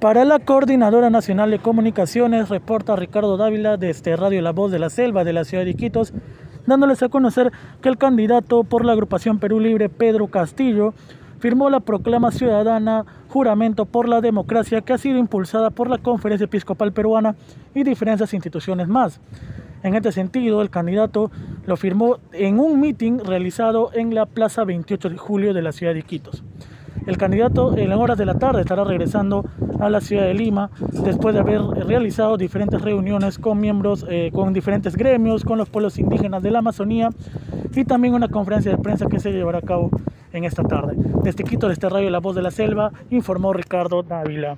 Para la Coordinadora Nacional de Comunicaciones, reporta Ricardo Dávila desde Radio La Voz de la Selva de la ciudad de Iquitos, dándoles a conocer que el candidato por la agrupación Perú Libre, Pedro Castillo, firmó la proclama ciudadana Juramento por la Democracia que ha sido impulsada por la Conferencia Episcopal Peruana y diferentes instituciones más. En este sentido, el candidato lo firmó en un mitin realizado en la Plaza 28 de Julio de la ciudad de Iquitos. El candidato en horas de la tarde estará regresando a la ciudad de Lima después de haber realizado diferentes reuniones con miembros, eh, con diferentes gremios, con los pueblos indígenas de la Amazonía y también una conferencia de prensa que se llevará a cabo en esta tarde. Desde Quito, desde Radio La Voz de la Selva, informó Ricardo Dávila.